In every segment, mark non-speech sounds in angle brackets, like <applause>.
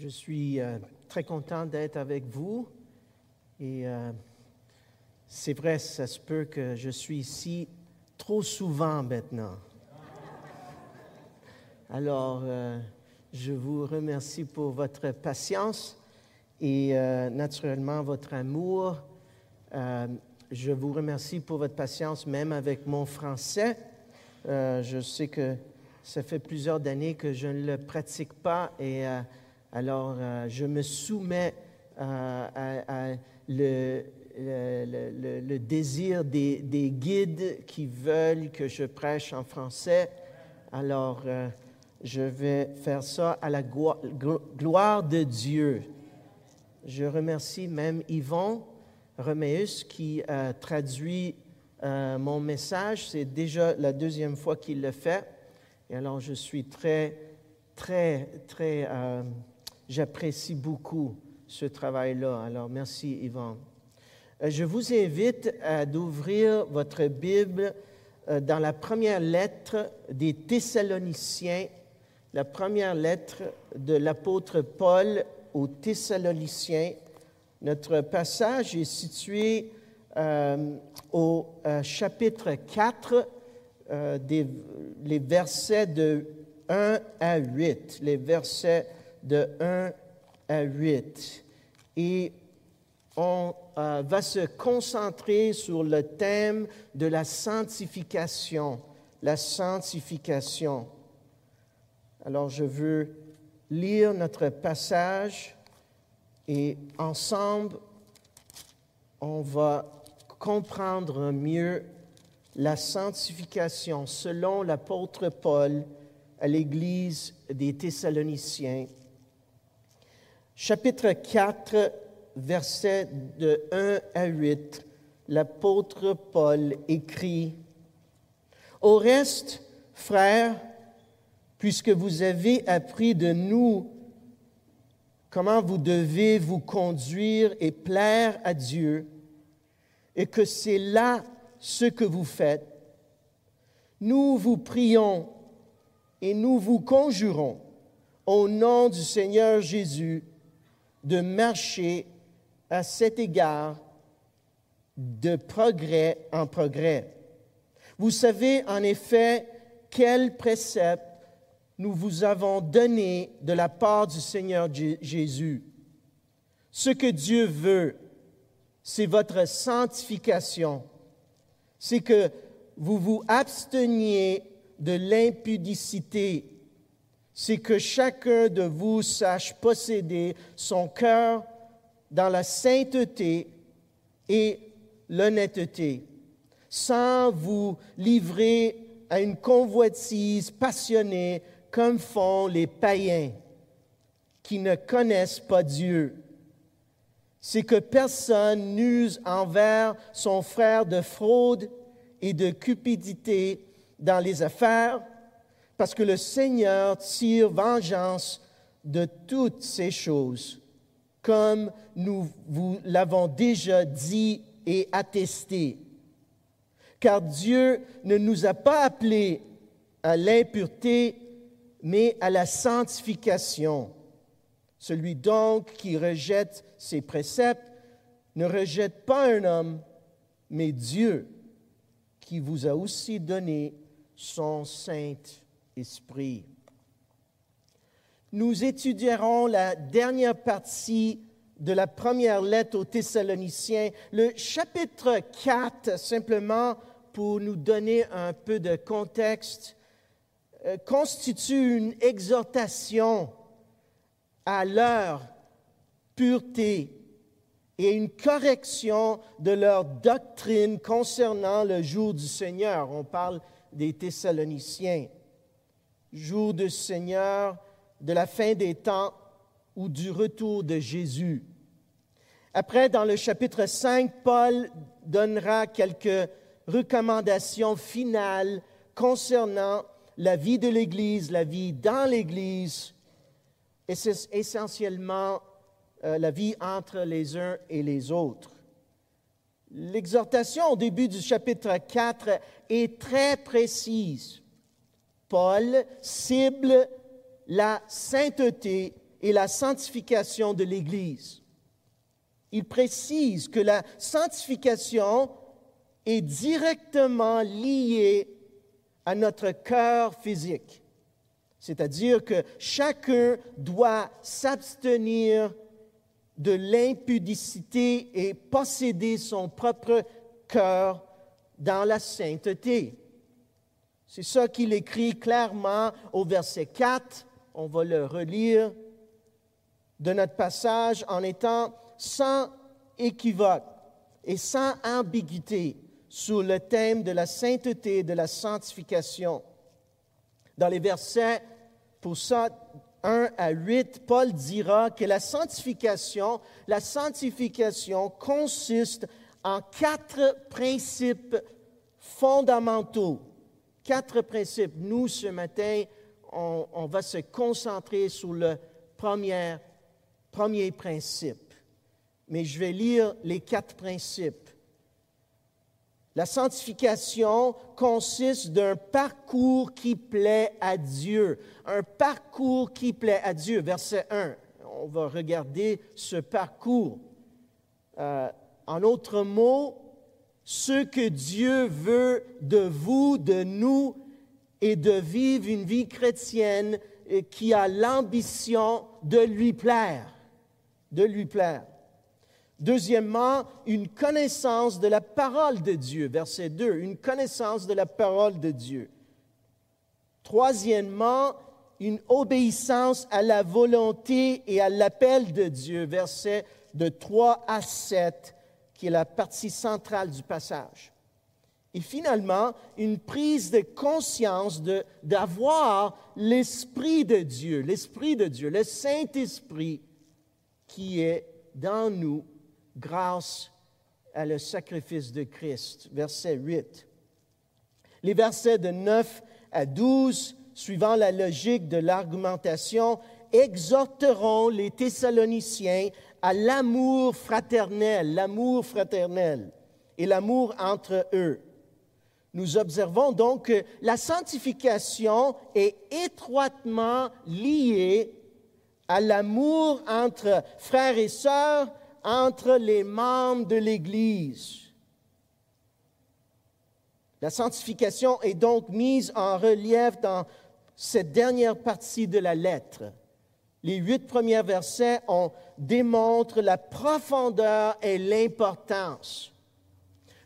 Je suis euh, très content d'être avec vous et euh, c'est vrai, ça se peut que je suis ici trop souvent maintenant. Alors, euh, je vous remercie pour votre patience et naturellement votre amour. je vous remercie pour votre patience même avec mon français. je sais que ça fait plusieurs années que je ne le pratique pas et alors, euh, je me soumets euh, à, le, désir des, guides qui veulent que je prêche en français. Alors, euh, je vais faire ça à la gloire de Dieu. Je remercie même Yvon Roméus qui a traduit mon message. C'est déjà la deuxième fois qu'il le fait. Et alors, je suis très, très, très J'apprécie beaucoup ce travail-là. Alors, merci, Yvan. Euh, je vous invite à d'ouvrir votre Bible euh, dans la première lettre des Thessaloniciens, la première lettre de l'apôtre Paul aux Thessaloniciens. Notre passage est situé euh, au chapitre 4, des, les versets de 1 à 8, les versets de 1 à 8. Et on euh, va se concentrer sur le thème de la sanctification, la sanctification. Alors je veux lire notre passage et ensemble, on va comprendre mieux la sanctification selon l'apôtre Paul à l'Église des Thessaloniciens chapitre 4, versets de 1 à 8, l'apôtre Paul écrit, Au reste, frères, puisque vous avez appris de nous comment vous devez vous conduire et plaire à Dieu, et que c'est là ce que vous faites, nous vous prions et nous vous conjurons au nom du Seigneur Jésus de marcher à cet égard de progrès en progrès. Vous savez en effet quel précepte nous vous avons donné de la part du Seigneur Jésus. Ce que Dieu veut, c'est votre sanctification, c'est que vous vous absteniez de l'impudicité c'est que chacun de vous sache posséder son cœur dans la sainteté et l'honnêteté, sans vous livrer à une convoitise passionnée comme font les païens qui ne connaissent pas Dieu. C'est que personne n'use envers son frère de fraude et de cupidité dans les affaires, parce que le Seigneur tire vengeance de toutes ces choses, comme nous vous l'avons déjà dit et attesté. Car Dieu ne nous a pas appelés à l'impureté, mais à la sanctification. Celui donc qui rejette ses préceptes ne rejette pas un homme, mais Dieu, qui vous a aussi donné son saint esprit. Nous étudierons la dernière partie de la première lettre aux Thessaloniciens, le chapitre 4, simplement pour nous donner un peu de contexte, euh, constitue une exhortation à leur pureté et une correction de leur doctrine concernant le jour du Seigneur. On parle des Thessaloniciens jour du Seigneur, de la fin des temps ou du retour de Jésus. Après, dans le chapitre 5, Paul donnera quelques recommandations finales concernant la vie de l'Église, la vie dans l'Église, et c'est essentiellement euh, la vie entre les uns et les autres. L'exhortation au début du chapitre 4 est très précise. Paul cible la sainteté et la sanctification de l'Église. Il précise que la sanctification est directement liée à notre cœur physique. C'est-à-dire que chacun doit s'abstenir de l'impudicité et posséder son propre cœur dans la sainteté. C'est ça qu'il écrit clairement au verset 4. On va le relire de notre passage en étant sans équivoque et sans ambiguïté sur le thème de la sainteté et de la sanctification. Dans les versets, pour ça, 1 à 8, Paul dira que la sanctification, la sanctification consiste en quatre principes fondamentaux. Quatre principes. Nous, ce matin, on, va se concentrer sur le premier, premier principe. Mais je vais lire les quatre principes. La sanctification consiste d'un parcours qui plaît à Dieu, un parcours qui plaît à Dieu. Verset 1, on va regarder ce parcours. Euh, en d'autres mots, ce que Dieu veut de vous, de nous, est de vivre une vie chrétienne qui a l'ambition de lui plaire, de lui plaire. Deuxièmement, une connaissance de la parole de Dieu, verset 2, une connaissance de la parole de Dieu. Troisièmement, une obéissance à la volonté et à l'appel de Dieu, verset de 3 à 7, qui est la partie centrale du passage. Et finalement, une prise de conscience d'avoir l'Esprit de Dieu, l'Esprit de Dieu, le Saint-Esprit qui est dans nous grâce à le sacrifice de Christ. Verset 8. Les versets de 9 à 12, suivant la logique de l'argumentation, exhorteront les Thessaloniciens à l'amour fraternel, l'amour fraternel et l'amour entre eux. Nous observons donc que la sanctification est étroitement liée à l'amour entre frères et sœurs entre les membres de l'Église. La sanctification est donc mise en relief dans cette dernière partie de la lettre. Les huit premiers versets on démontrent la profondeur et l'importance.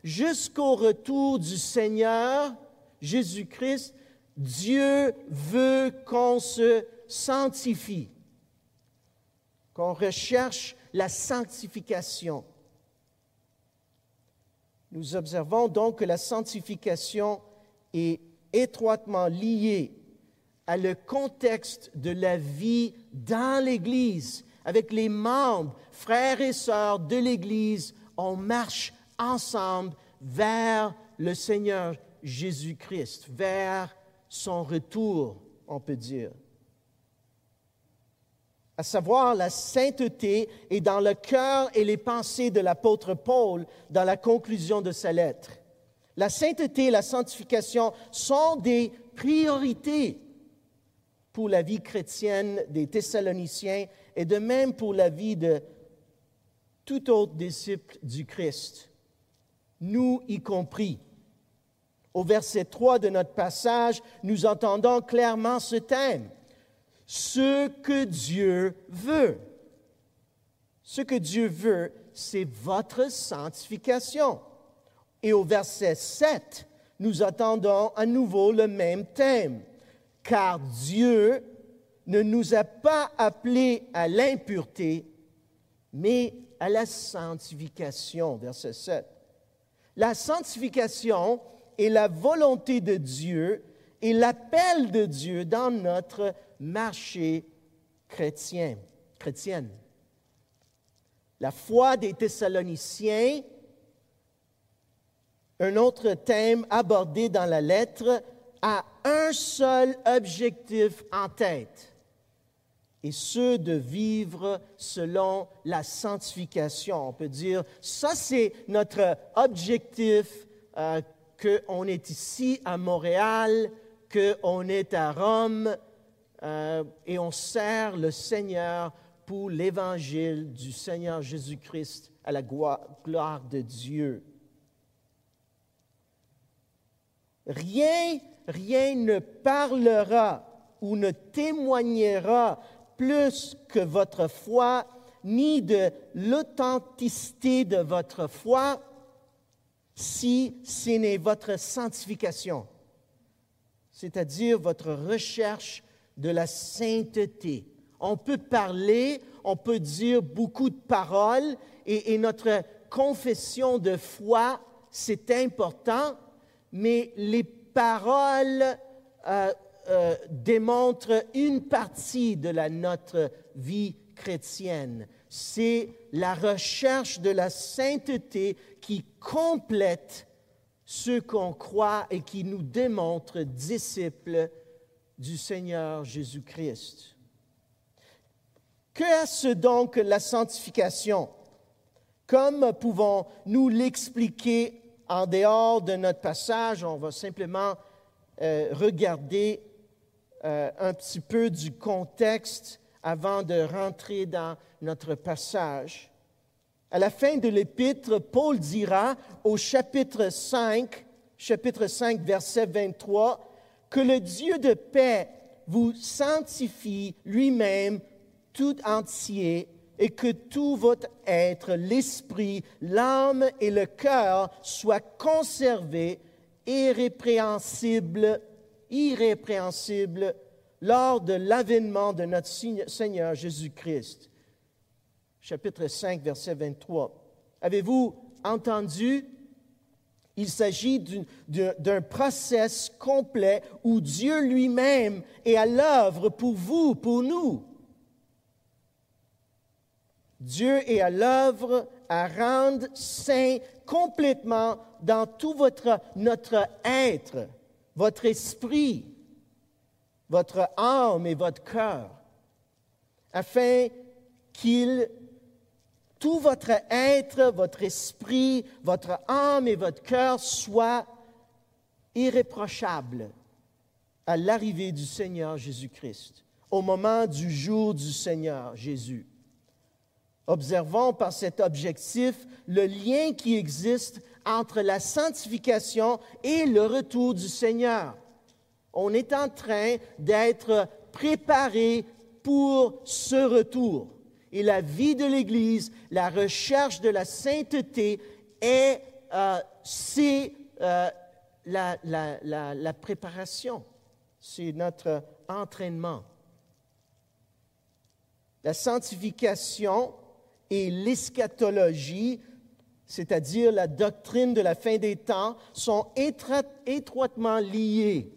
Jusqu'au retour du Seigneur Jésus-Christ, Dieu veut qu'on se sanctifie, qu'on recherche la sanctification. Nous observons donc que la sanctification est étroitement liée à le contexte de la vie dans l'Église, avec les membres, frères et sœurs de l'Église, on marche ensemble vers le Seigneur Jésus-Christ, vers son retour, on peut dire à savoir la sainteté, est dans le cœur et les pensées de l'apôtre Paul dans la conclusion de sa lettre. La sainteté et la sanctification sont des priorités pour la vie chrétienne des Thessaloniciens et de même pour la vie de tout autre disciple du Christ, nous y compris. Au verset 3 de notre passage, nous entendons clairement ce thème ce que Dieu veut. Ce que Dieu veut, c'est votre sanctification. Et au verset 7, nous attendons à nouveau le même thème, car Dieu ne nous a pas appelés à l'impureté, mais à la sanctification, verset 7. La sanctification est la volonté de Dieu et l'appel de Dieu dans notre marché chrétien, chrétienne. La foi des Thessaloniciens, un autre thème abordé dans la lettre, a un seul objectif en tête, et ce de vivre selon la sanctification. On peut dire, ça c'est notre objectif, euh, qu'on est ici à Montréal, qu'on est à Rome, euh, et on sert le Seigneur pour l'évangile du Seigneur Jésus-Christ à la gloire de Dieu. Rien, rien ne parlera ou ne témoignera plus que votre foi, ni de l'authenticité de votre foi, si ce n'est votre sanctification, c'est-à-dire votre recherche de la sainteté. On peut parler, on peut dire beaucoup de paroles, et, notre confession de foi, c'est important, mais les paroles euh, euh, démontrent une partie de notre vie chrétienne. C'est la recherche de la sainteté qui complète ce qu'on croit et qui nous démontre disciples du Seigneur Jésus-Christ. Qu'est-ce donc la sanctification? Comme pouvons-nous l'expliquer en dehors de notre passage? On va simplement euh, regarder euh, un petit peu du contexte avant de rentrer dans notre passage. À la fin de l'épître, Paul dira au chapitre 5, chapitre 5, verset 23, que le Dieu de paix vous sanctifie lui-même tout entier et que tout votre être, l'esprit, l'âme et le cœur soient conservés irrépréhensibles, irrépréhensibles lors de l'avènement de notre Seigneur Jésus-Christ. Chapitre 5, verset 23. Avez-vous entendu? Il s'agit d'un process complet où Dieu lui-même est à l'œuvre pour vous, pour nous. Dieu est à l'œuvre à rendre saint complètement dans tout votre, notre être, votre esprit, votre âme et votre cœur, afin qu'il, tout votre être, votre esprit, votre âme et votre cœur soient irréprochables à l'arrivée du Seigneur Jésus-Christ, au moment du jour du Seigneur Jésus. Observons par cet objectif le lien qui existe entre la sanctification et le retour du Seigneur on est en train d'être préparé pour ce retour. Et la vie de l'Église, la recherche de la sainteté, est, euh, c'est euh, la, la préparation, c'est notre entraînement. La sanctification et l'eschatologie, c'est-à-dire la doctrine de la fin des temps, sont étroitement liées.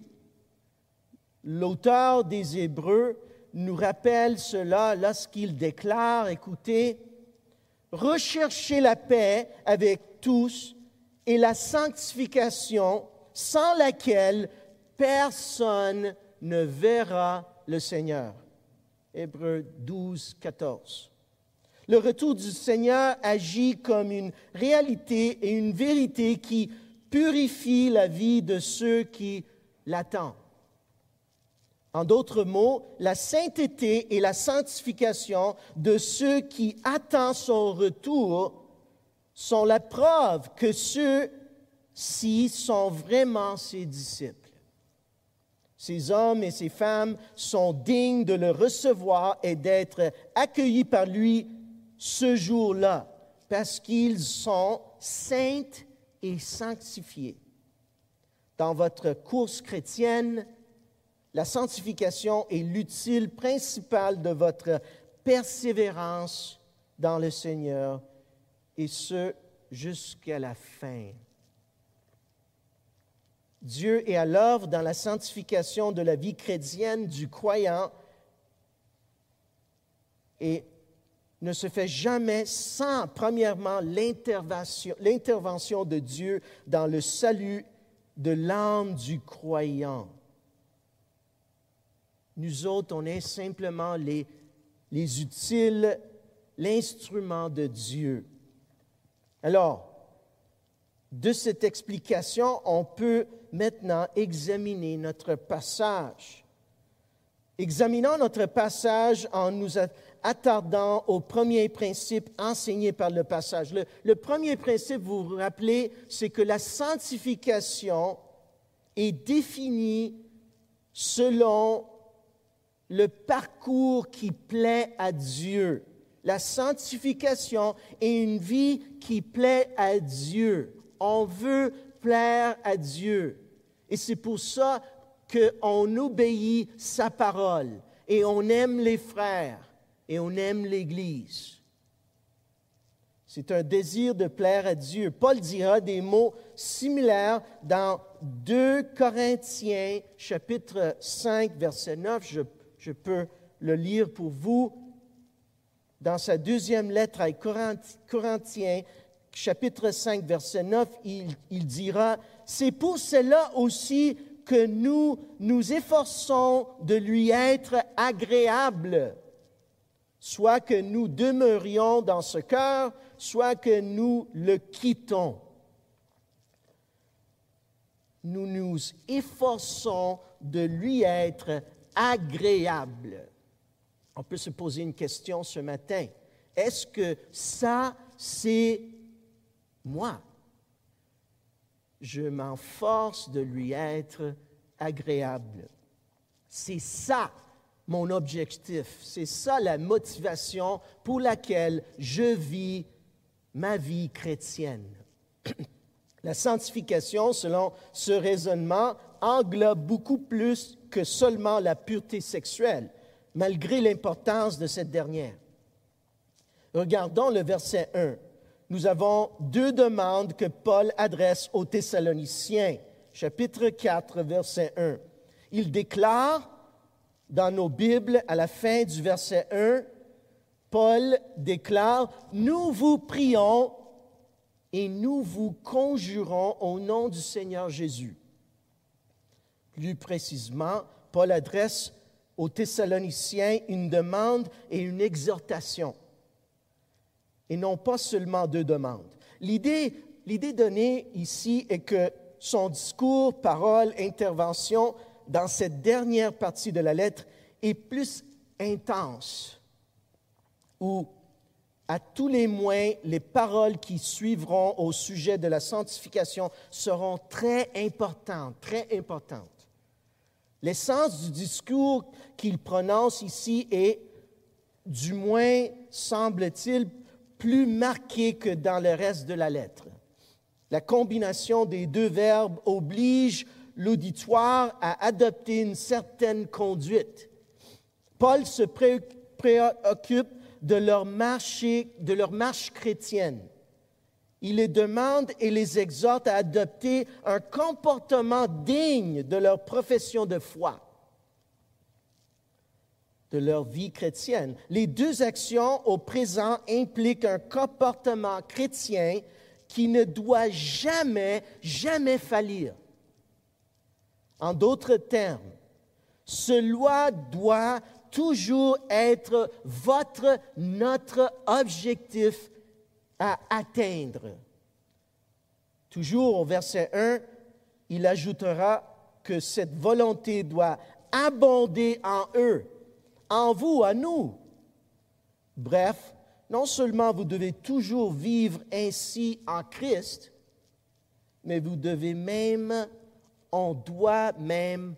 L'auteur des Hébreux nous rappelle cela lorsqu'il déclare, écoutez, recherchez la paix avec tous et la sanctification sans laquelle personne ne verra le Seigneur. Hébreux 12, 14. Le retour du Seigneur agit comme une réalité et une vérité qui purifie la vie de ceux qui l'attendent. En d'autres mots, la sainteté et la sanctification de ceux qui attendent son retour sont la preuve que ceux-ci sont vraiment ses disciples. Ces hommes et ces femmes sont dignes de le recevoir et d'être accueillis par lui ce jour-là, parce qu'ils sont saints et sanctifiés. Dans votre course chrétienne, la sanctification est l'utile principal de votre persévérance dans le Seigneur, et ce jusqu'à la fin. Dieu est à l'œuvre dans la sanctification de la vie chrétienne du croyant et ne se fait jamais sans, premièrement, l'intervention de Dieu dans le salut de l'âme du croyant. Nous autres, on est simplement les, les utiles, l'instrument de Dieu. Alors, de cette explication, on peut maintenant examiner notre passage. Examinons notre passage en nous attardant au premier principe enseigné par le passage. Le, le premier principe, vous vous rappelez, c'est que la sanctification est définie selon le parcours qui plaît à Dieu. La sanctification est une vie qui plaît à Dieu. On veut plaire à Dieu. Et c'est pour ça qu'on obéit sa parole et on aime les frères et on aime l'Église. C'est un désir de plaire à Dieu. Paul dira des mots similaires dans 2 Corinthiens chapitre 5 verset 9. Je, je peux le lire pour vous. Dans sa deuxième lettre à Corinthiens, chapitre 5, verset 9, il, il dira, C'est pour cela aussi que nous nous efforçons de lui être agréable, soit que nous demeurions dans ce cœur, soit que nous le quittons. Nous nous efforçons de lui être agréable. On peut se poser une question ce matin. Est-ce que ça, c'est moi? je m'en force de lui être agréable. C'est ça mon objectif, c'est ça la motivation pour laquelle je vis ma vie chrétienne. <clears throat> La sanctification, selon ce raisonnement, englobe beaucoup plus que seulement la pureté sexuelle, malgré l'importance de cette dernière. Regardons le verset 1 nous avons deux demandes que Paul adresse aux Thessaloniciens. Chapitre 4, verset 1. Il déclare dans nos Bibles, à la fin du verset 1, Paul déclare, Nous vous prions et nous vous conjurons au nom du Seigneur Jésus. Plus précisément, Paul adresse aux Thessaloniciens une demande et une exhortation et non pas seulement deux demandes. L'idée, l'idée donnée ici est que son discours, parole, intervention dans cette dernière partie de la lettre est plus intense, ou à tous les moins, les paroles qui suivront au sujet de la sanctification seront très importantes, très importantes. L'essence du discours qu'il prononce ici est, du moins semble-t-il, plus marqué que dans le reste de la lettre. La combinaison des deux verbes oblige l'auditoire à adopter une certaine conduite. Paul se préoccupe de leur, de leur marche chrétienne. Il les demande et les exhorte à adopter un comportement digne de leur profession de foi de leur vie chrétienne. Les deux actions au présent impliquent un comportement chrétien qui ne doit jamais, jamais faillir. En d'autres termes, cela doit toujours être votre, notre objectif à atteindre. Toujours au verset 1, il ajoutera que cette volonté doit abonder en eux en vous, à nous. Bref, non seulement vous devez toujours vivre ainsi en Christ, mais vous devez même, on doit même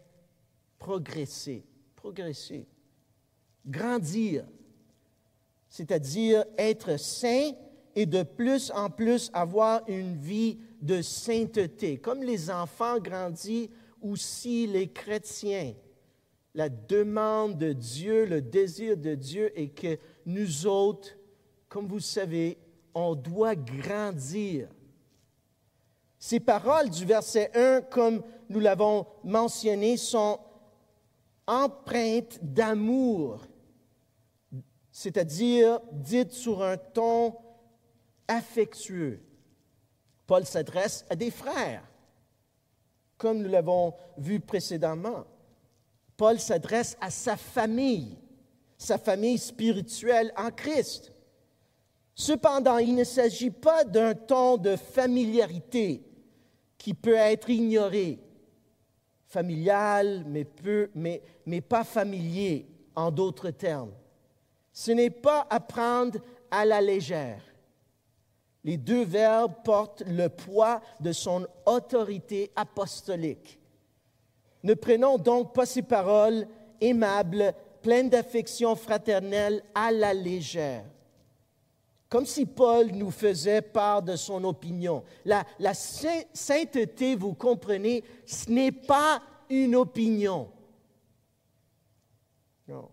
progresser, progresser, grandir, c'est-à-dire être saint et de plus en plus avoir une vie de sainteté. Comme les enfants grandissent, aussi les chrétiens la demande de Dieu, le désir de Dieu est que nous autres, comme vous savez, on doit grandir. Ces paroles du verset 1, comme nous l'avons mentionné, sont empreintes d'amour, c'est-à-dire dites sur un ton affectueux. Paul s'adresse à des frères, comme nous l'avons vu précédemment. Paul s'adresse à sa famille, sa famille spirituelle en Christ. Cependant, il ne s'agit pas d'un ton de familiarité qui peut être ignoré. familial, mais, peu, mais, mais pas familier, en d'autres termes. Ce n'est pas apprendre à la légère. Les deux verbes portent le poids de son autorité apostolique. Ne prenons donc pas ces paroles aimables, pleines d'affection fraternelle à la légère. Comme si Paul nous faisait part de son opinion. La, sainteté, vous comprenez, ce n'est pas une opinion. Non.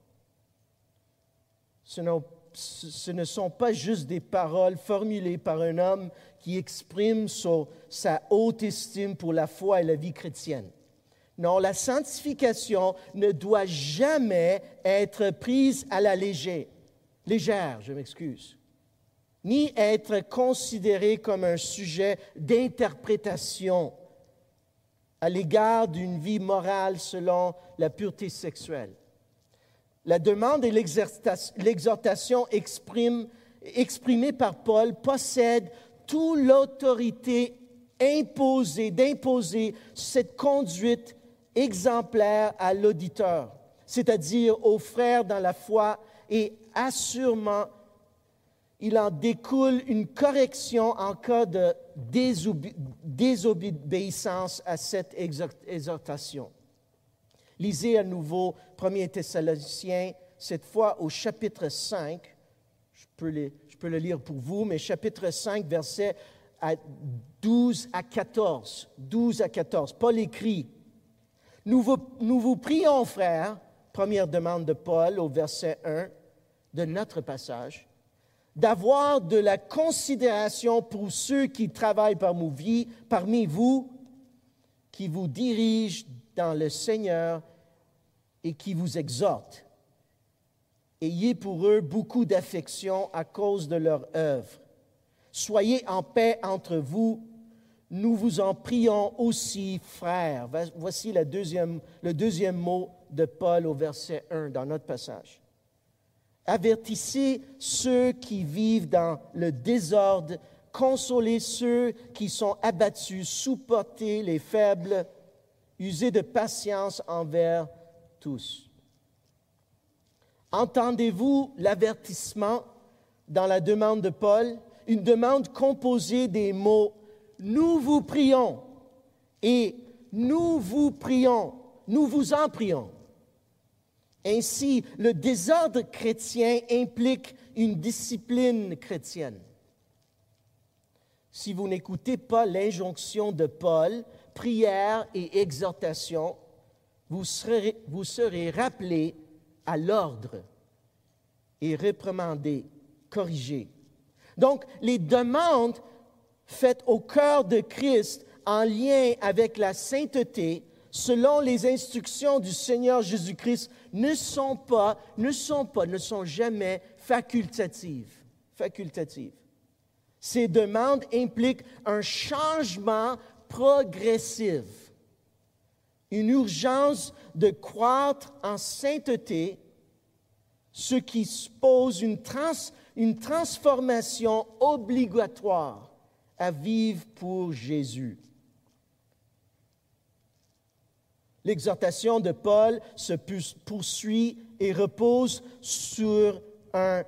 Ce ne sont pas juste des paroles formulées par un homme qui exprime sa haute estime pour la foi et la vie chrétienne. Non, la sanctification ne doit jamais être prise à la légère, légère, je m'excuse, ni être considérée comme un sujet d'interprétation à l'égard d'une vie morale selon la pureté sexuelle. La demande et l'exhortation exprimées par Paul possèdent toute l'autorité imposée, d'imposer cette conduite exemplaire à l'auditeur, c'est-à-dire aux frères dans la foi, et assurément, il en découle une correction en cas de désobéissance à cette exhortation. Lisez à nouveau 1 Thessaloniciens, cette fois au chapitre 5. Je peux, le lire pour vous, mais chapitre 5, versets 12 à 14. 12 à 14. Paul écrit nous vous, nous vous prions, frères, première demande de Paul au verset 1 de notre passage, d'avoir de la considération pour ceux qui travaillent parmi, vous, qui vous dirigent dans le Seigneur et qui vous exhortent. Ayez pour eux beaucoup d'affection à cause de leur œuvre. Soyez en paix entre vous nous vous en prions aussi, frères. Voici le deuxième mot de Paul au verset 1 dans notre passage. Avertissez ceux qui vivent dans le désordre, consolez ceux qui sont abattus, supportez les faibles, usez de patience envers tous. Entendez-vous l'avertissement dans la demande de Paul, une demande composée des mots. Nous vous prions et nous vous prions, nous vous en prions. Ainsi, le désordre chrétien implique une discipline chrétienne. Si vous n'écoutez pas l'injonction de Paul, prière et exhortation, vous serez, rappelés à l'ordre et réprimandés, corrigés. Donc, les demandes faites au cœur de Christ en lien avec la sainteté, selon les instructions du Seigneur Jésus-Christ, ne sont pas, ne sont pas, ne sont jamais facultatives. Facultatives. Ces demandes impliquent un changement progressif, une urgence de croître en sainteté, ce qui suppose une, une transformation obligatoire à vivre pour Jésus. L'exhortation de Paul se poursuit et repose sur un,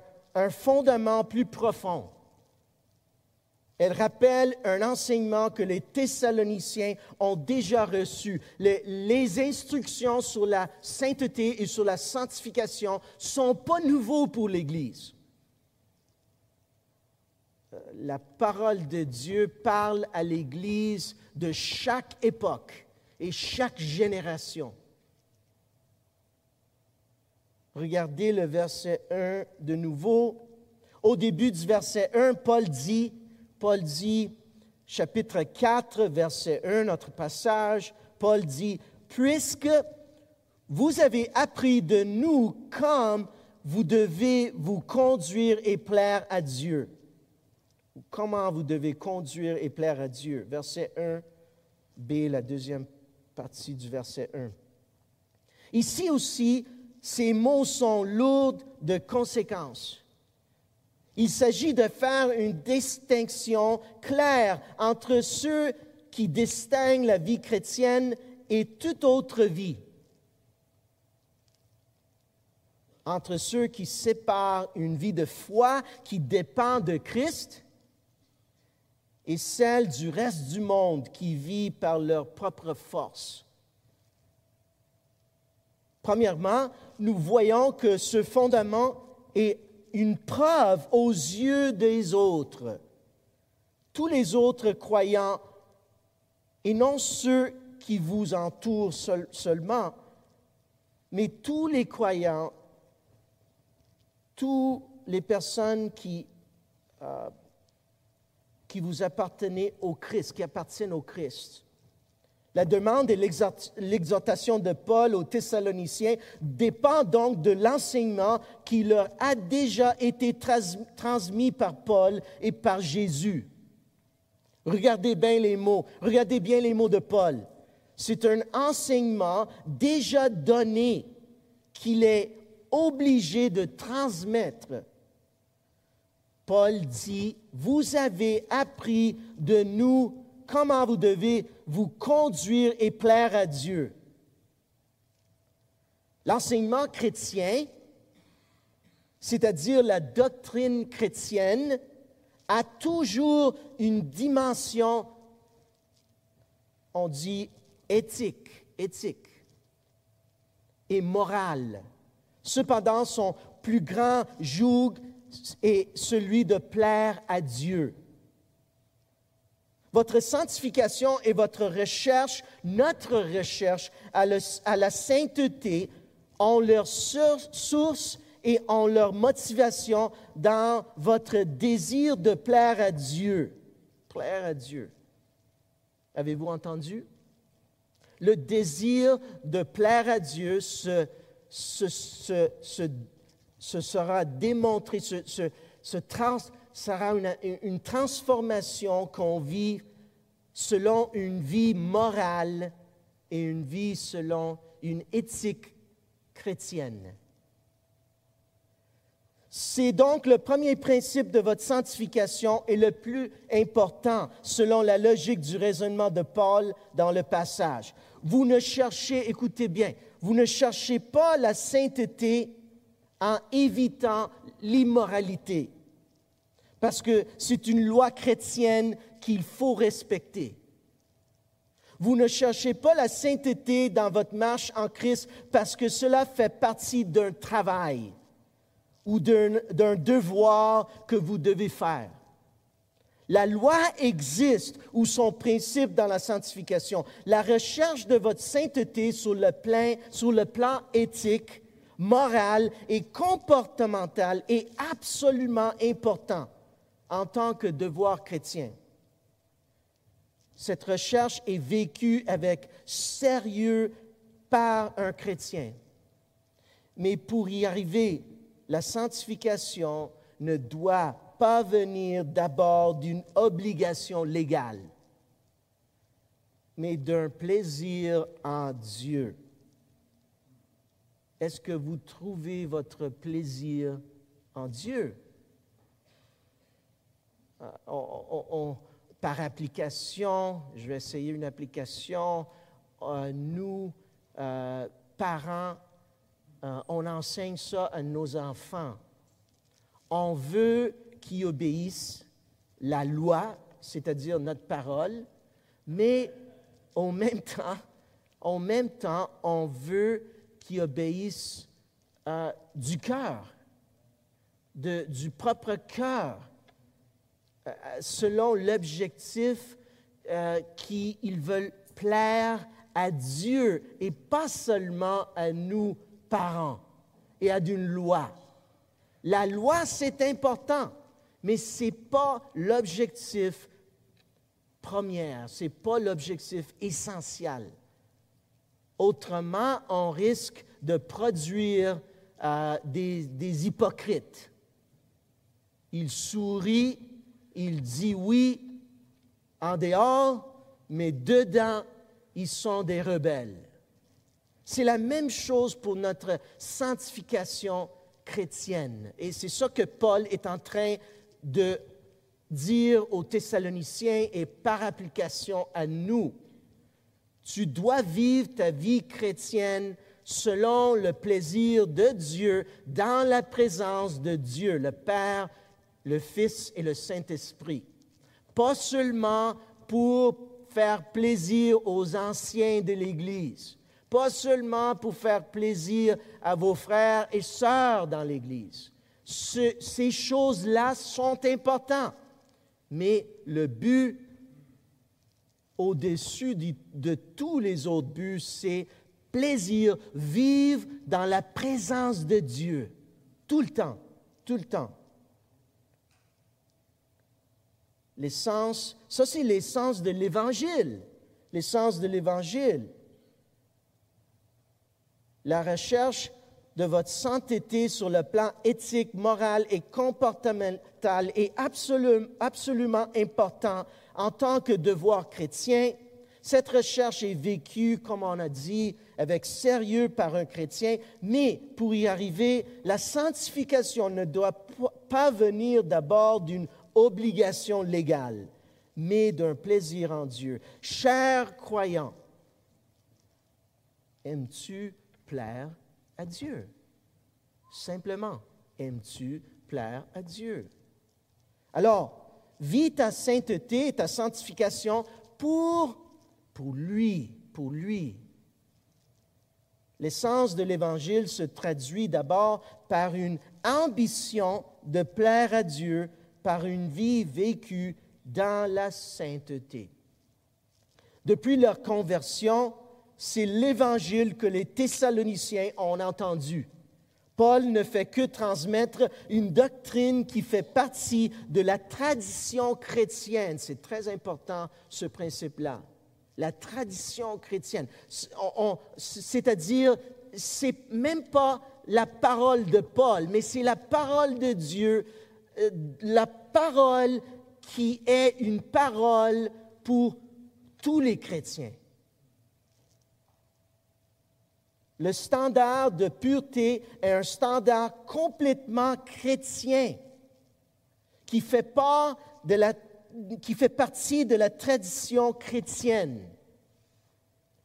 fondement plus profond. Elle rappelle un enseignement que les Thessaloniciens ont déjà reçu. Les, les, instructions sur la sainteté et sur la sanctification ne sont pas nouveaux pour l'Église la parole de Dieu parle à l'Église de chaque époque et chaque génération. Regardez le verset 1 de nouveau. Au début du verset 1, Paul dit, Paul dit, chapitre 4, verset 1, notre passage, Paul dit, puisque vous avez appris de nous comme vous devez vous conduire et plaire à Dieu comment vous devez conduire et plaire à Dieu? Verset 1, B, la deuxième partie du verset 1. Ici aussi, ces mots sont lourds de conséquences. Il s'agit de faire une distinction claire entre ceux qui distinguent la vie chrétienne et toute autre vie. Entre ceux qui séparent une vie de foi qui dépend de Christ et celle du reste du monde qui vit par leur propre force. Premièrement, nous voyons que ce fondament est une preuve aux yeux des autres. Tous les autres croyants, et non ceux qui vous entourent seulement, mais tous les croyants, toutes les personnes qui, euh, qui vous appartenaient au Christ, qui appartiennent au Christ. La demande et l'exhortation de Paul aux Thessaloniciens dépend donc de l'enseignement qui leur a déjà été transmis par Paul et par Jésus. Regardez bien les mots, regardez bien les mots de Paul. C'est un enseignement déjà donné qu'il est obligé de transmettre. Paul dit, vous avez appris de nous comment vous devez vous conduire et plaire à Dieu. L'enseignement chrétien, c'est-à-dire la doctrine chrétienne, a toujours une dimension, on dit éthique, éthique et morale. Cependant, son plus grand joug est celui de plaire à Dieu. Votre sanctification et votre recherche, notre recherche à, la sainteté, ont leur source et ont leur motivation dans votre désir de plaire à Dieu. Plaire à Dieu. Avez-vous entendu? Le désir de plaire à Dieu se, sera démontré, se, trans, sera une, transformation qu'on vit selon une vie morale et une vie selon une éthique chrétienne. C'est donc le premier principe de votre sanctification et le plus important selon la logique du raisonnement de Paul dans le passage. Vous ne cherchez, écoutez bien, vous ne cherchez pas la sainteté en évitant l'immoralité parce que c'est une loi chrétienne qu'il faut respecter. Vous ne cherchez pas la sainteté dans votre marche en Christ parce que cela fait partie d'un travail ou d'un devoir que vous devez faire. La loi existe ou son principe dans la sanctification. La recherche de votre sainteté sur le plan, sur le plan éthique, moral et comportemental est absolument important en tant que devoir chrétien. Cette recherche est vécue avec sérieux par un chrétien. Mais pour y arriver, la sanctification ne doit pas venir d'abord d'une obligation légale, mais d'un plaisir en Dieu. Est-ce que vous trouvez votre plaisir en Dieu? Euh, par application, je vais essayer une application, euh, nous, euh, parents, on enseigne ça à nos enfants. On veut qu'ils obéissent la loi, c'est-à-dire notre parole, mais en même temps, en même temps, on veut qu'ils obéissent du cœur, du propre cœur. Euh, selon l'objectif euh, qu'ils veulent plaire à Dieu et pas seulement à nous, parents, et à d'une loi. La loi, c'est important, mais ce n'est pas l'objectif premier, ce n'est pas l'objectif essentiel. Autrement, on risque de produire euh, des, des hypocrites. Ils sourient il dit oui en dehors, mais dedans, ils sont des rebelles. C'est la même chose pour notre sanctification chrétienne. Et c'est ça que Paul est en train de dire aux Thessaloniciens et par application à nous. Tu dois vivre ta vie chrétienne selon le plaisir de Dieu, dans la présence de Dieu, le Père, le Fils et le Saint-Esprit. Pas seulement pour faire plaisir aux anciens de l'Église, pas seulement pour faire plaisir à vos frères et sœurs dans l'Église. ces choses-là sont importantes, mais le but au-dessus de, tous les autres buts, c'est plaisir, vivre dans la présence de Dieu, tout le temps, tout le temps. L'essence, ça c'est l'essence de l'Évangile, l'essence de l'Évangile. La recherche de votre sainteté sur le plan éthique, moral et comportemental est absolument, important en tant que devoir chrétien. Cette recherche est vécue, comme on a dit, avec sérieux par un chrétien, mais pour y arriver, la sanctification ne doit pas venir d'abord d'une obligation légale, mais d'un plaisir en Dieu. Cher croyant, aimes-tu plaire à Dieu? Simplement, aimes-tu plaire à Dieu? Alors, vis ta sainteté, ta sanctification pour, pour lui, pour lui. L'essence de l'Évangile se traduit d'abord par une ambition de plaire à Dieu par une vie vécue dans la sainteté. Depuis leur conversion, c'est l'évangile que les Thessaloniciens ont entendu. Paul ne fait que transmettre une doctrine qui fait partie de la tradition chrétienne. C'est très important, ce principe-là. La tradition chrétienne. C'est-à-dire, c'est même pas la parole de Paul, mais c'est la parole de Dieu, euh, la parole qui est une parole pour tous les chrétiens. Le standard de pureté est un standard complètement chrétien qui fait, partie de la tradition chrétienne.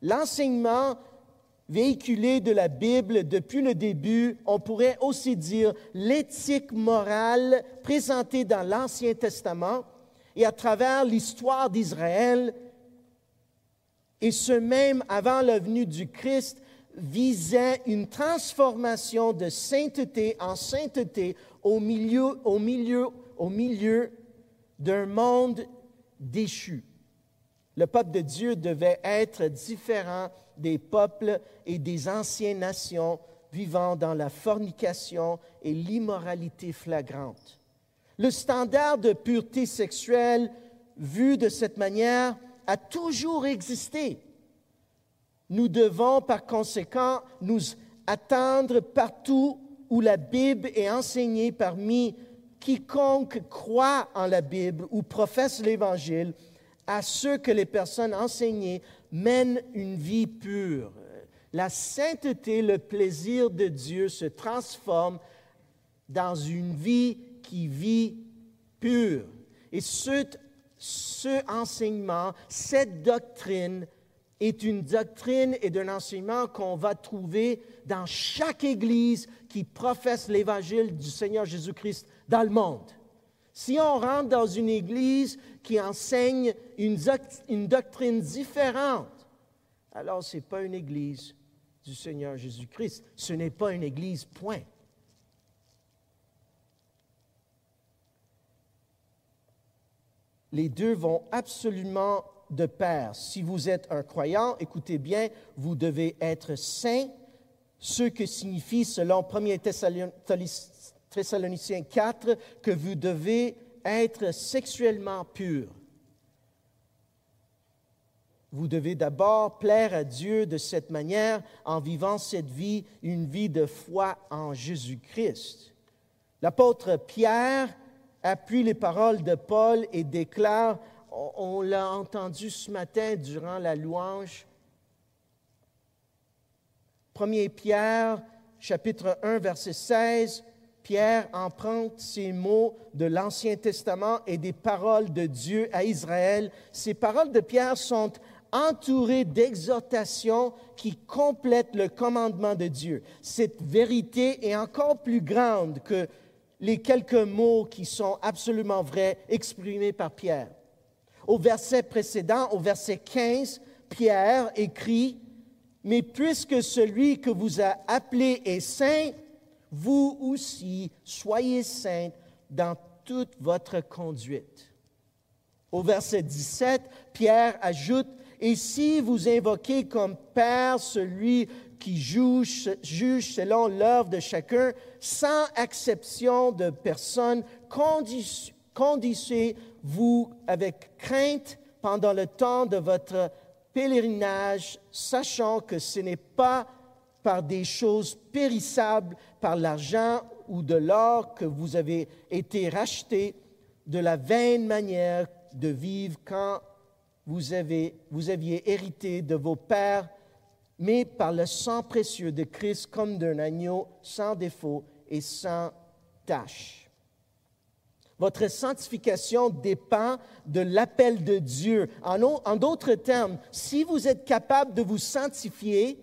L'enseignement véhiculé de la Bible depuis le début, on pourrait aussi dire l'éthique morale présentée dans l'Ancien Testament et à travers l'histoire d'Israël, et ce même avant la venue du Christ, visait une transformation de sainteté en sainteté au milieu, d'un monde déchu. Le peuple de Dieu devait être différent des peuples et des anciennes nations vivant dans la fornication et l'immoralité flagrante. Le standard de pureté sexuelle vu de cette manière a toujours existé. Nous devons par conséquent nous attendre partout où la Bible est enseignée parmi quiconque croit en la Bible ou professe l'Évangile, à ce que les personnes enseignées mènent une vie pure. La sainteté, le plaisir de Dieu se transforme dans une vie qui vit pure. Et ce, ce enseignement, cette doctrine est une doctrine et d'un enseignement qu'on va trouver dans chaque Église qui professe l'Évangile du Seigneur Jésus-Christ dans le monde. Si on rentre dans une Église qui enseigne une, doctrine différente, alors ce n'est pas une Église du Seigneur Jésus-Christ. Ce n'est pas une Église, point. Les deux vont absolument de père. Si vous êtes un croyant, écoutez bien, vous devez être saint, ce que signifie, selon 1 Thessaloniciens 4, que vous devez être sexuellement pur. Vous devez d'abord plaire à Dieu de cette manière en vivant cette vie, une vie de foi en Jésus-Christ. L'apôtre Pierre appuie les paroles de Paul et déclare on, l'a entendu ce matin durant la louange. 1 Pierre, chapitre 1, verset 16, Pierre emprunte ces mots de l'Ancien Testament et des paroles de Dieu à Israël. Ces paroles de Pierre sont entouré d'exhortations qui complètent le commandement de Dieu. Cette vérité est encore plus grande que les quelques mots qui sont absolument vrais exprimés par Pierre. Au verset précédent, au verset 15, Pierre écrit, Mais puisque celui que vous a appelé est saint, vous aussi soyez saints dans toute votre conduite. Au verset 17, Pierre ajoute, Et si vous invoquez comme Père celui qui juge, selon l'œuvre de chacun, sans exception de personne, condissez-vous avec crainte pendant le temps de votre pèlerinage, sachant que ce n'est pas par des choses périssables, par l'argent ou de l'or que vous avez été rachetés de la vaine manière de vivre quand vous, avez, vous aviez hérité de vos pères, mais par le sang précieux de Christ comme d'un agneau sans défaut et sans tache. Votre sanctification dépend de l'appel de Dieu. En, d'autres termes, si vous êtes capable de vous sanctifier,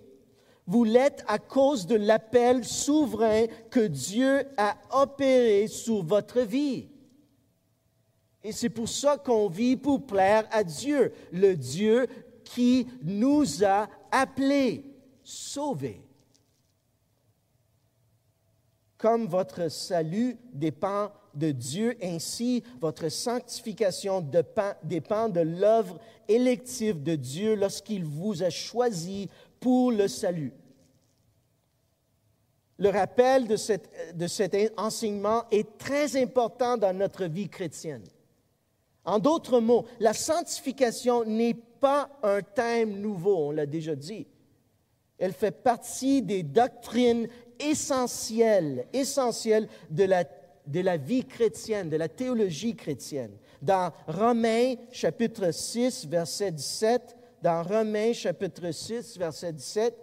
vous l'êtes à cause de l'appel souverain que Dieu a opéré sur votre vie. Et c'est pour ça qu'on vit pour plaire à Dieu, le Dieu qui nous a appelés, sauvés. Comme votre salut dépend de Dieu, ainsi votre sanctification dépend de l'œuvre élective de Dieu lorsqu'il vous a choisi pour le salut. Le rappel de, cet enseignement est très important dans notre vie chrétienne. En d'autres mots, la sanctification n'est pas un thème nouveau, on l'a déjà dit. Elle fait partie des doctrines essentielles, essentielles de la, de la vie chrétienne, de la théologie chrétienne. Dans Romains chapitre 6, verset 17, dans Romains chapitre 6, verset 17,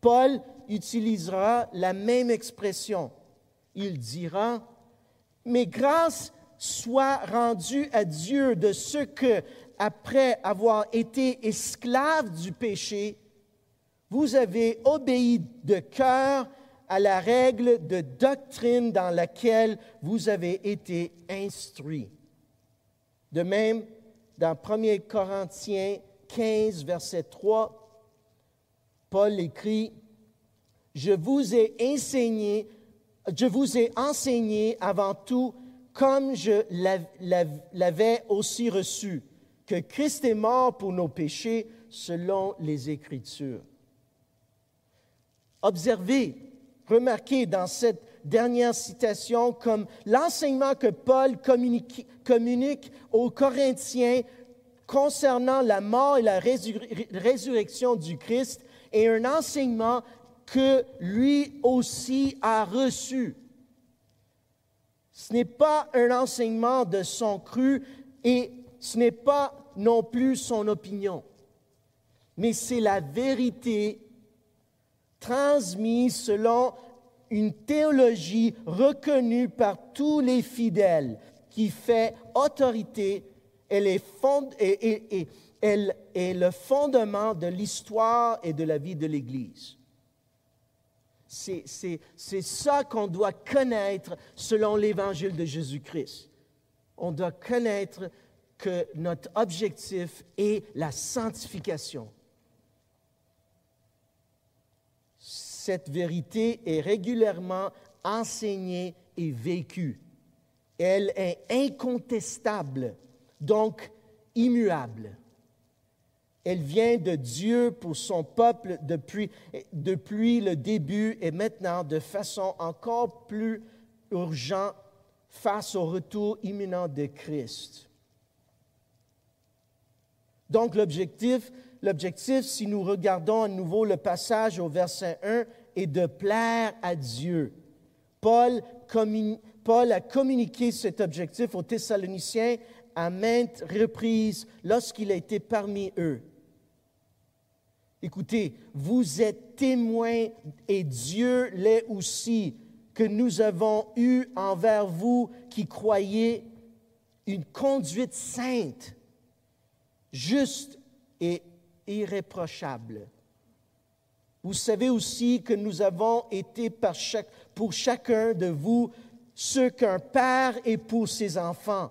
Paul utilisera la même expression. Il dira, mais grâce soit rendue à Dieu de ce que, après avoir été esclave du péché, vous avez obéi de cœur à la règle de doctrine dans laquelle vous avez été instruit. De même, dans 1 Corinthiens 15, verset 3, Paul écrit, Je vous ai enseigné, je vous ai enseigné avant tout, comme je l'avais aussi reçu, que Christ est mort pour nos péchés selon les Écritures. Observez, remarquez dans cette dernière citation comme l'enseignement que Paul communique, aux Corinthiens concernant la mort et la résurrection du Christ est un enseignement que lui aussi a reçu. Ce n'est pas un enseignement de son cru et ce n'est pas non plus son opinion, mais c'est la vérité transmise selon une théologie reconnue par tous les fidèles qui fait autorité elle est, et, le fondement de l'histoire et de la vie de l'Église. C'est ça qu'on doit connaître selon l'Évangile de Jésus-Christ. On doit connaître que notre objectif est la sanctification. Cette vérité est régulièrement enseignée et vécue. Elle est incontestable donc immuable. Elle vient de Dieu pour son peuple depuis, depuis le début et maintenant de façon encore plus urgente face au retour imminent de Christ. Donc l'objectif, l'objectif, si nous regardons à nouveau le passage au verset 1, est de plaire à Dieu. Paul, a communiqué cet objectif aux Thessaloniciens à maintes reprises lorsqu'il a été parmi eux. Écoutez, vous êtes témoins, et Dieu l'est aussi, que nous avons eu envers vous qui croyez une conduite sainte, juste et irréprochable. Vous savez aussi que nous avons été pour chacun de vous ce qu'un père est pour ses enfants,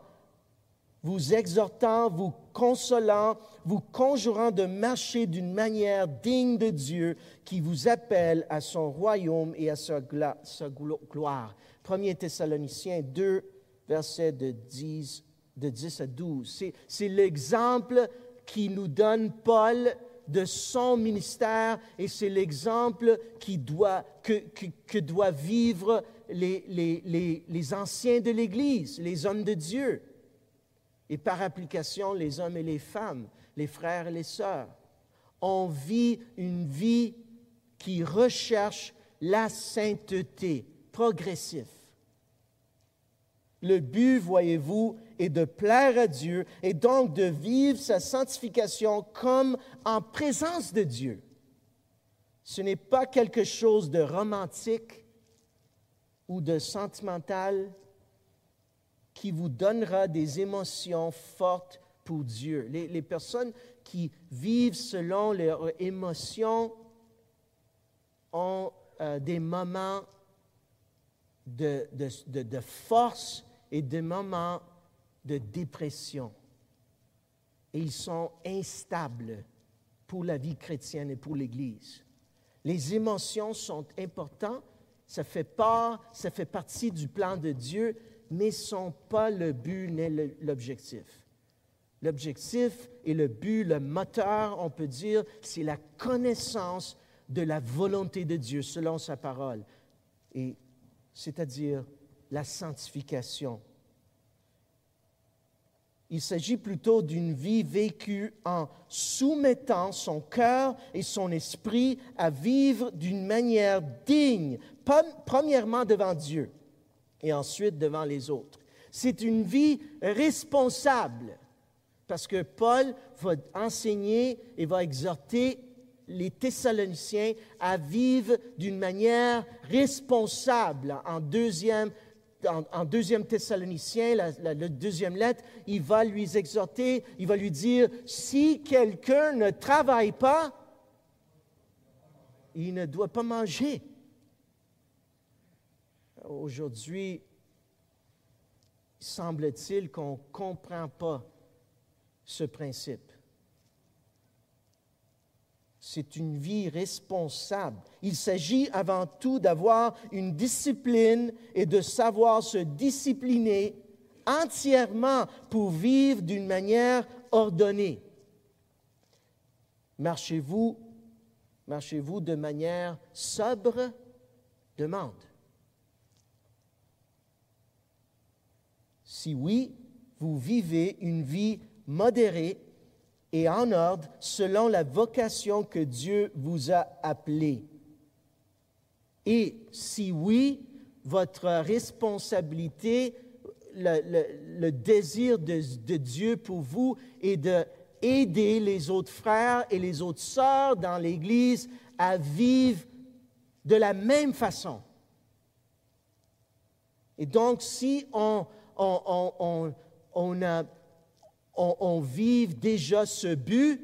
vous exhortant, vous consolant, vous conjurant de marcher d'une manière digne de Dieu qui vous appelle à son royaume et à sa, gloire. 1 Thessaloniciens 2, versets de 10, de 10 à 12. C'est l'exemple qui nous donne Paul de son ministère et c'est l'exemple qui doit, que, que, doivent vivre les, les, les, anciens de l'Église, les hommes de Dieu, et par application les hommes et les femmes, les frères et les sœurs. On vit une vie qui recherche la sainteté progressive. Le but, voyez-vous, est de plaire à Dieu et donc de vivre sa sanctification comme en présence de Dieu. Ce n'est pas quelque chose de romantique ou de sentimental qui vous donnera des émotions fortes pour Dieu. Les, personnes qui vivent selon leurs émotions ont euh, des moments de, de force et des moments de dépression. Et ils sont instables pour la vie chrétienne et pour l'Église. Les émotions sont importantes, ça fait part, ça fait partie du plan de Dieu, mais ne sont pas le but ni l'objectif. L'objectif et le but, le moteur, on peut dire, c'est la connaissance de la volonté de Dieu selon sa parole, et c'est-à-dire la sanctification. Il s'agit plutôt d'une vie vécue en soumettant son cœur et son esprit à vivre d'une manière digne, premièrement devant Dieu et ensuite devant les autres. C'est une vie responsable parce que Paul va enseigner et va exhorter les Thessaloniciens à vivre d'une manière responsable en deuxième en, deuxième Thessaloniciens, la, deuxième lettre, il va lui exhorter, il va lui dire, si quelqu'un ne travaille pas, il ne doit pas manger. Aujourd'hui, semble-t-il qu'on ne comprend pas ce principe. C'est une vie responsable. Il s'agit avant tout d'avoir une discipline et de savoir se discipliner entièrement pour vivre d'une manière ordonnée. Marchez-vous, marchez-vous de manière sobre Demande. Si oui, vous vivez une vie modérée et en ordre selon la vocation que Dieu vous a appelé. Et si oui, votre responsabilité, le, désir de, Dieu pour vous est d'aider les autres frères et les autres sœurs dans l'Église à vivre de la même façon. Et donc, si on a on, on vive déjà ce but,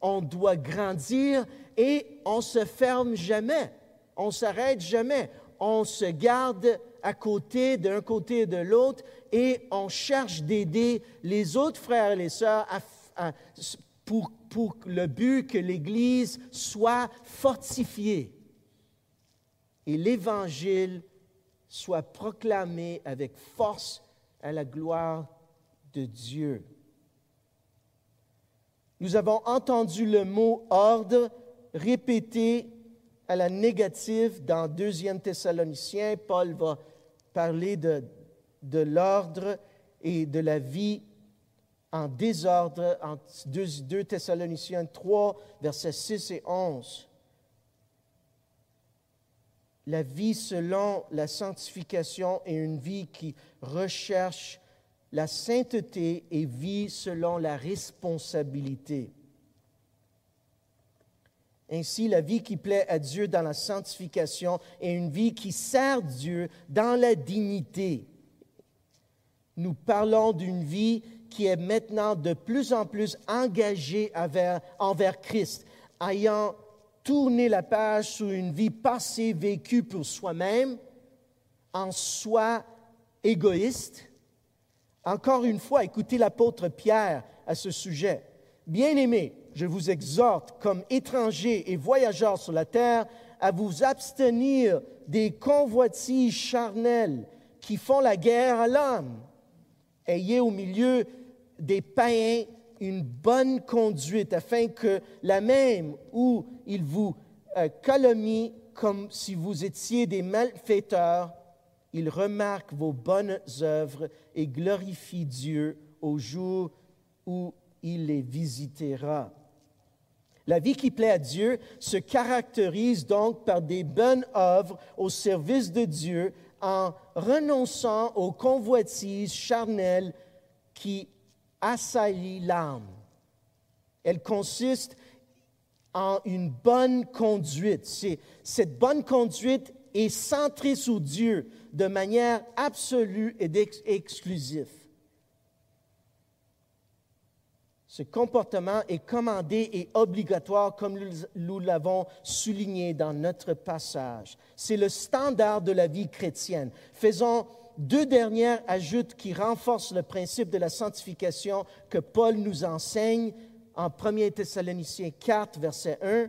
on doit grandir et on se ferme jamais, on s'arrête jamais, on se garde à côté d'un côté et de l'autre et on cherche d'aider les autres frères et les sœurs pour, pour le but que l'Église soit fortifiée et l'Évangile soit proclamé avec force à la gloire de Dieu. Nous avons entendu le mot ordre répété à la négative dans 2 Thessaloniciens. Paul va parler de, l'ordre et de la vie en désordre en 2, Thessaloniciens 3, versets 6 et 11. La vie selon la sanctification est une vie qui recherche la sainteté et vit selon la responsabilité. Ainsi, la vie qui plaît à Dieu dans la sanctification est une vie qui sert Dieu dans la dignité. Nous parlons d'une vie qui est maintenant de plus en plus engagé envers, envers Christ, ayant tourné la page sur une vie passée vécue pour soi-même, en soi égoïste. Encore une fois, écoutez l'apôtre Pierre à ce sujet. Bien-aimés, je vous exhorte, comme étrangers et voyageurs sur la terre, à vous abstenir des convoitises charnelles qui font la guerre à l'homme. Ayez au milieu des païens une bonne conduite, afin que la même où ils vous euh, calomnient comme si vous étiez des malfaiteurs, ils remarquent vos bonnes œuvres et glorifient Dieu au jour où il les visitera. La vie qui plaît à Dieu se caractérise donc par des bonnes œuvres au service de Dieu en renonçant aux convoitises charnelles qui assaillent l'âme. Elle consiste en une bonne conduite. Cette bonne conduite est centrée sur Dieu de manière absolue et exclusive. Ce comportement est commandé et obligatoire comme nous l'avons souligné dans notre passage. C'est le standard de la vie chrétienne. Faisons deux dernières ajoutes qui renforcent le principe de la sanctification que Paul nous enseigne en 1 Thessaloniciens 4, verset 1.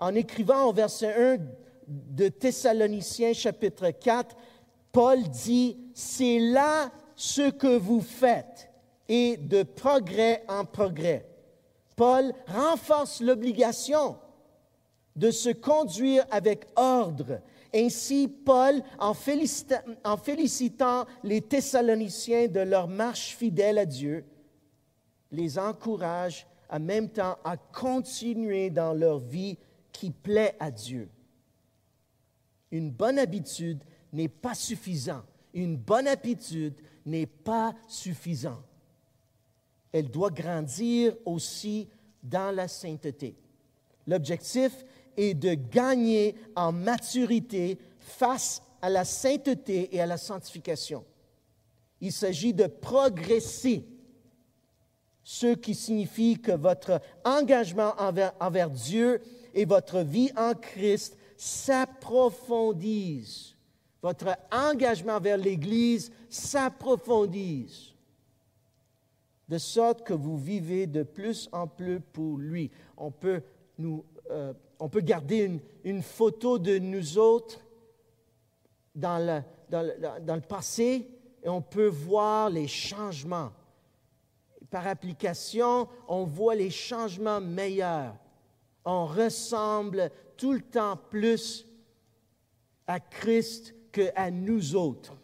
En écrivant au verset 1 de Thessaloniciens chapitre 4, Paul dit, c'est là ce que vous faites et de progrès en progrès. Paul renforce l'obligation de se conduire avec ordre. Ainsi, Paul, en en félicitant, les Thessaloniciens de leur marche fidèle à Dieu, les encourage en même temps à continuer dans leur vie qui plaît à Dieu. Une bonne habitude n'est pas suffisant. Une bonne habitude n'est pas suffisant elle doit grandir aussi dans la sainteté. L'objectif est de gagner en maturité face à la sainteté et à la sanctification. Il s'agit de progresser, ce qui signifie que votre engagement envers, envers Dieu et votre vie en Christ s'approfondissent. Votre engagement vers l'Église s'approfondisse de sorte que vous vivez de plus en plus pour lui. On peut, nous, euh, on peut garder une, une, photo de nous autres dans le, dans, le, dans le passé et on peut voir les changements. Par application, on voit les changements meilleurs. On ressemble tout le temps plus à Christ qu'à nous autres.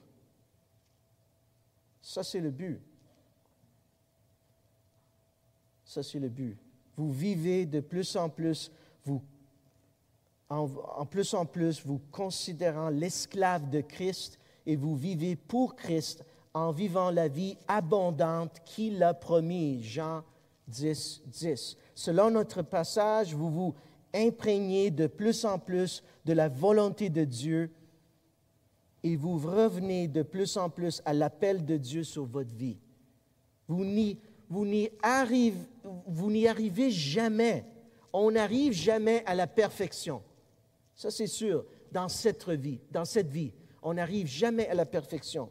Ça, c'est le but. Ça, c'est le but. Vous vivez de plus en plus, vous, en, plus en plus, vous considérant l'esclave de Christ et vous vivez pour Christ en vivant la vie abondante qu'il a promis. Jean 10, 10. Selon notre passage, vous vous imprégnez de plus en plus de la volonté de Dieu et vous revenez de plus en plus à l'appel de Dieu sur votre vie. Vous n'y vous n'y arrivez, jamais. On n'arrive jamais à la perfection. Ça, c'est sûr, dans cette vie, dans cette vie. On n'arrive jamais à la perfection.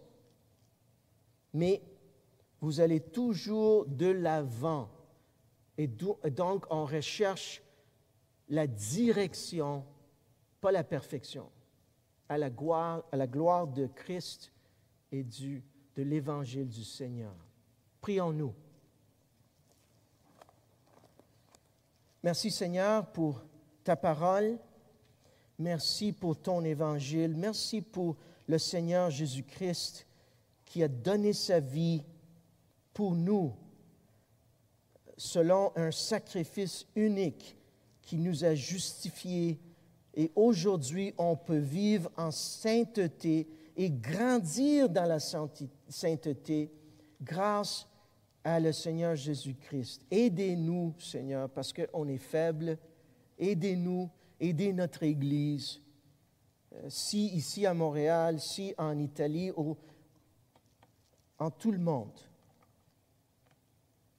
Mais vous allez toujours de l'avant. Et donc, on recherche la direction, pas la perfection, à la gloire, à la gloire de Christ et du, de l'Évangile du Seigneur. Prions-nous. Merci Seigneur pour ta parole. Merci pour ton évangile. Merci pour le Seigneur Jésus-Christ qui a donné sa vie pour nous selon un sacrifice unique qui nous a justifiés. Et aujourd'hui, on peut vivre en sainteté et grandir dans la sainteté grâce à le Seigneur Jésus-Christ. Aidez-nous, Seigneur, parce qu'on est faible. Aidez-nous, aidez notre Église. Euh, si ici à Montréal, si en Italie, ou en tout le monde,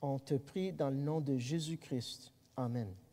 On te prie dans le nom de Jésus-Christ. Amen.